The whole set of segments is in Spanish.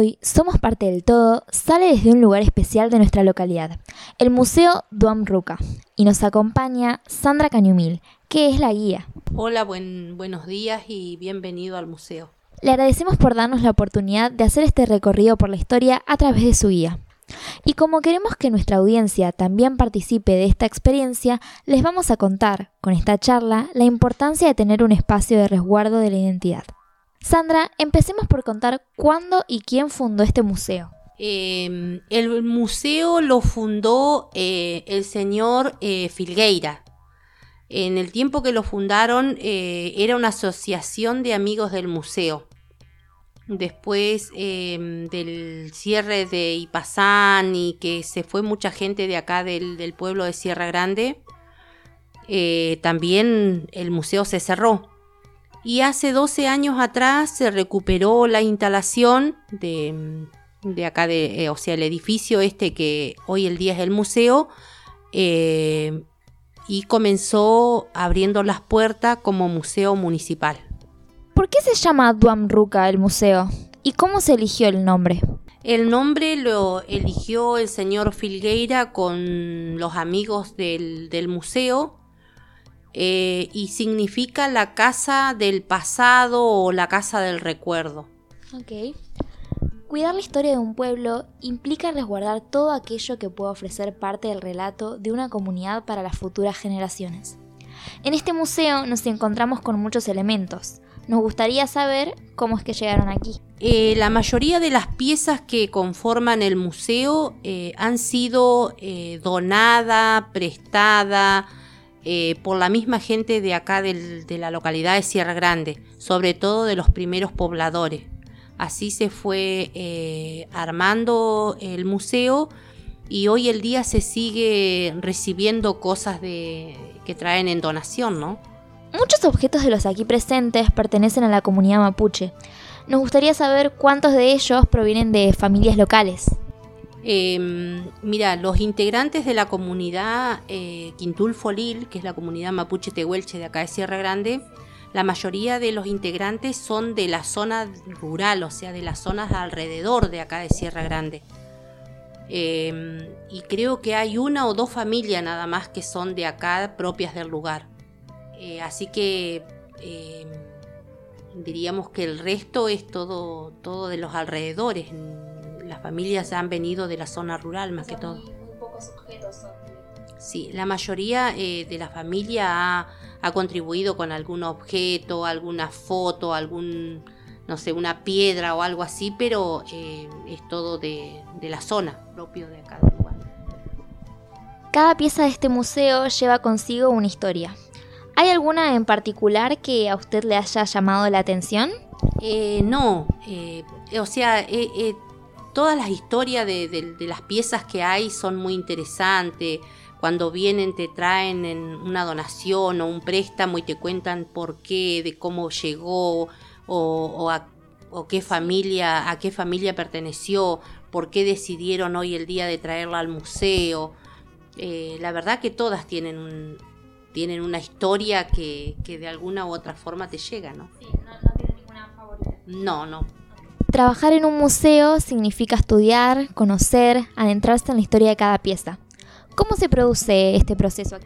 Hoy Somos parte del todo sale desde un lugar especial de nuestra localidad, el Museo Duam Ruca, y nos acompaña Sandra Cañumil, que es la guía. Hola, buenos días y bienvenido al museo. Le agradecemos por darnos la oportunidad de hacer este recorrido por la historia a través de su guía. Y como queremos que nuestra audiencia también participe de esta experiencia, les vamos a contar, con esta charla, la importancia de tener un espacio de resguardo de la identidad. Sandra, empecemos por contar cuándo y quién fundó este museo. Em, el museo lo fundó eh, el señor eh, Filgueira. En el tiempo que lo fundaron eh, era una asociación de amigos del museo. Después em, del cierre de Ipazán y que se fue mucha gente de acá del, del pueblo de Sierra Grande, también el museo se cerró y hace 12 años atrás se recuperó la instalación de, acá, de, eh, o sea, el edificio este que hoy el día es el museo, eh, y comenzó abriendo las puertas como museo municipal. ¿Por qué se llama Duamruca el museo? ¿Y cómo se eligió el nombre? El nombre lo eligió el señor Filgueira con los amigos del, del museo eh, y significa la casa del pasado o la casa del recuerdo. Ok. Cuidar la historia de un pueblo implica resguardar todo aquello que pueda ofrecer parte del relato de una comunidad para las futuras generaciones. En este museo nos encontramos con muchos elementos. Nos gustaría saber cómo es que llegaron aquí. Eh, la mayoría de las piezas que conforman el museo eh, han sido donadas, prestadas, eh, por la misma gente de acá de la localidad de Sierra Grande, sobre todo de los primeros pobladores. Así se fue eh, armando el museo y hoy el día se sigue recibiendo cosas que traen en donación, ¿no? Muchos objetos de los aquí presentes pertenecen a la comunidad mapuche. Nos gustaría saber cuántos de ellos provienen de familias locales. Em, mira, los integrantes de la comunidad eh, Quintul Folil, que es la comunidad mapuche tehuelche de acá de Sierra Grande, la mayoría de los integrantes son de la zona rural, o sea, de las zonas alrededor de acá de Sierra Grande. Em, y creo que hay una o dos familias nada más que son de acá propias del lugar. Eh, así que em, diríamos que el resto es todo, todo de los alrededores las familias han venido de la zona rural más que todo. Muy, pocos objetos Sí, la mayoría eh, de la familia ha, contribuido con algún objeto, alguna foto, algún, no sé, una piedra o algo así, pero eh, es todo de, de, la zona, propio de cada lugar. Cada pieza de este museo lleva consigo una historia. ¿Hay alguna en particular que a usted le haya llamado la atención? Eh, no, o sea, todas las historias de, las piezas que hay son muy interesantes. Cuando vienen te traen en una donación o un préstamo y te cuentan por qué, de cómo llegó o, a, qué familia, a qué familia perteneció, por qué decidieron hoy el día de traerla al museo. Eh, la verdad que todas tienen tienen una historia que, de alguna u otra forma te llega, ¿no? Sí, no, no tiene ninguna favorita. No, no, Trabajar en un museo significa estudiar, conocer, adentrarse en la historia de cada pieza. ¿Cómo se produce este proceso?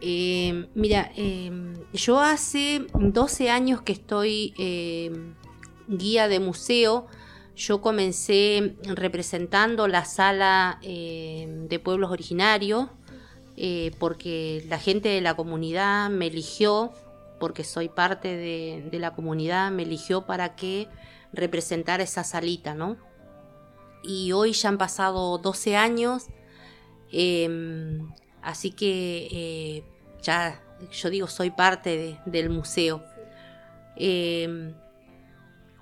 Eh, mira, em, yo hace 12 años que estoy em, guía de museo. Yo comencé representando la sala em, de pueblos originarios eh, porque la gente de la comunidad me eligió, porque soy parte de, de la comunidad, me eligió para que representar esa salita, ¿no? Y hoy ya han pasado 12 años, em, así que eh, ya, yo digo, soy parte del museo. Em,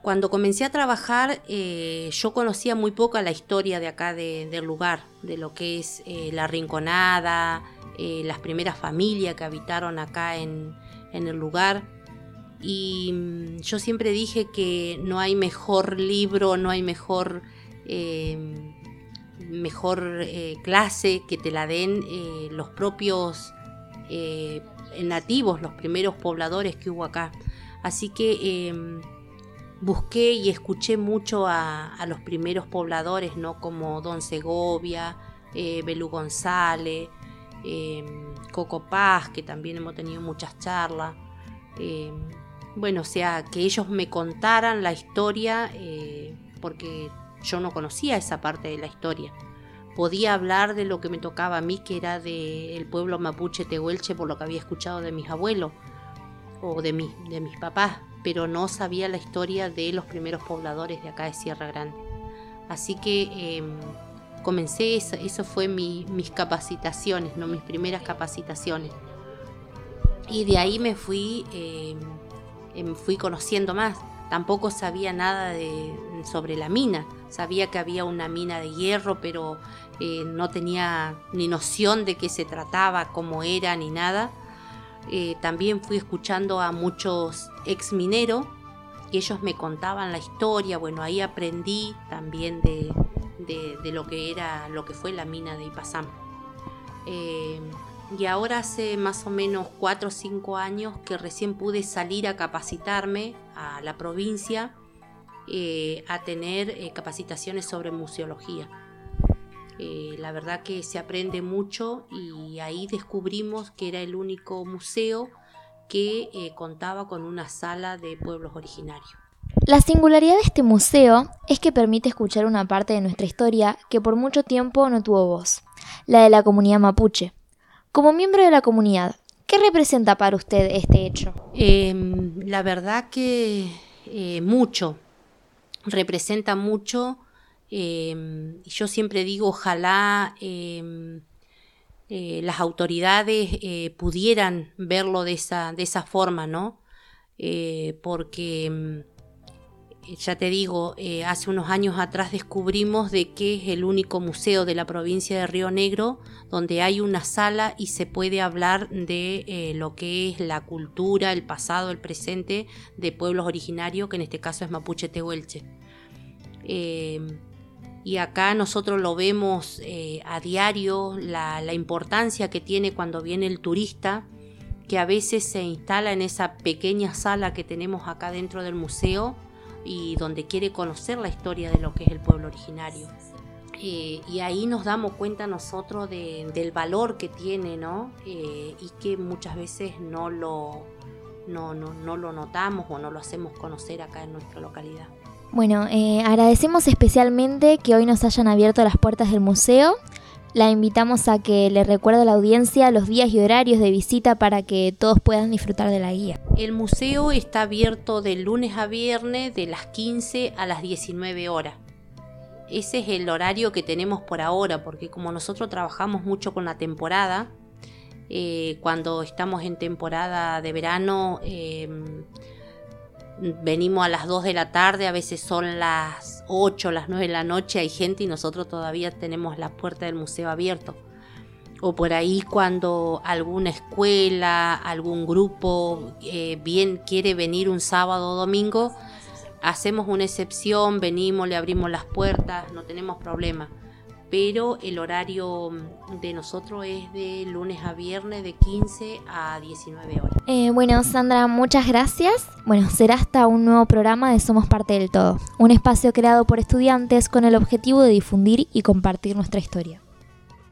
cuando comencé a trabajar, eh, yo conocía muy poco la historia de acá del lugar, de lo que es eh, la rinconada, las primeras familias que habitaron acá en el lugar. Y mm, yo siempre dije que no hay mejor libro, no hay mejor, em, mejor eh, clase que te la den eh, los propios eh, nativos, los primeros pobladores que hubo acá. Así que em, busqué y escuché mucho a, los primeros pobladores, ¿no? Como Don Segovia, eh, Belú González, em, Coco Paz, que también hemos tenido muchas charlas. Em, bueno, o sea, que ellos me contaran la historia, eh, porque yo no conocía esa parte de la historia. Podía hablar de lo que me tocaba a mí, que era del pueblo mapuche tehuelche, por lo que había escuchado de mis abuelos o de, de mis papás, pero no sabía la historia de los primeros pobladores de acá de Sierra Grande. Así que em, comencé, eso, eso fue mis capacitaciones, ¿no? mis primeras capacitaciones. Y de ahí me fui, em, fui conociendo más. Tampoco sabía nada de, sobre la mina. Sabía que había una mina de hierro, pero eh, no tenía ni noción de qué se trataba, cómo era, ni nada. Eh, también fui escuchando a muchos ex mineros y ellos me contaban la historia. Bueno, ahí aprendí también de, lo que era, lo que fue la mina de Ipazam. Eh, y ahora hace más o menos 4 o 5 años que recién pude salir a capacitarme a la provincia eh, a tener capacitaciones sobre museología. Eh, la verdad que se aprende mucho y ahí descubrimos que era el único museo que eh, contaba con una sala de pueblos originarios. La singularidad de este museo es que permite escuchar una parte de nuestra historia que por mucho tiempo no tuvo voz, la de la comunidad mapuche. Como miembro de la comunidad, ¿qué representa para usted este hecho? Em, la verdad que eh, mucho, representa mucho Em, yo siempre digo, ojalá em, eh, las autoridades eh, pudieran verlo de esa, de esa forma, ¿no? Eh, porque, ya te digo, hace unos años atrás descubrimos de que es el único museo de la provincia de Río Negro donde hay una sala y se puede hablar de lo que es la cultura, el pasado, el presente de pueblos originarios, que en este caso es Mapuche Tehuelche y acá nosotros lo vemos eh, a diario, la, importancia que tiene cuando viene el turista, que a veces se instala en esa pequeña sala que tenemos acá dentro del museo y donde quiere conocer la historia de lo que es el pueblo originario. Eh, y ahí nos damos cuenta nosotros del valor que tiene, ¿no? Eh, y que muchas veces no lo, no, no lo notamos o no lo hacemos conocer acá en nuestra localidad. Bueno, eh, agradecemos especialmente que hoy nos hayan abierto las puertas del museo. La invitamos a que le recuerde a la audiencia los días y horarios de visita para que todos puedan disfrutar de la guía. El museo está abierto de lunes a viernes de las 15 a las 19 horas. Ese es el horario que tenemos por ahora, porque como nosotros trabajamos mucho con la temporada, eh, cuando estamos en temporada de verano, eh, venimos a las 2 de la tarde, a veces son las 8, las 9 de la noche, hay gente y nosotros todavía tenemos la puerta del museo abierto. O por ahí cuando alguna escuela, algún grupo eh, bien quiere venir un sábado o domingo, hacemos una excepción, venimos, le abrimos las puertas, no tenemos problema pero el horario de nosotros es de lunes a viernes de 15 a 19 horas. Eh, bueno, Sandra, muchas gracias. Bueno, será hasta un nuevo programa de Somos Parte del Todo, un espacio creado por estudiantes con el objetivo de difundir y compartir nuestra historia.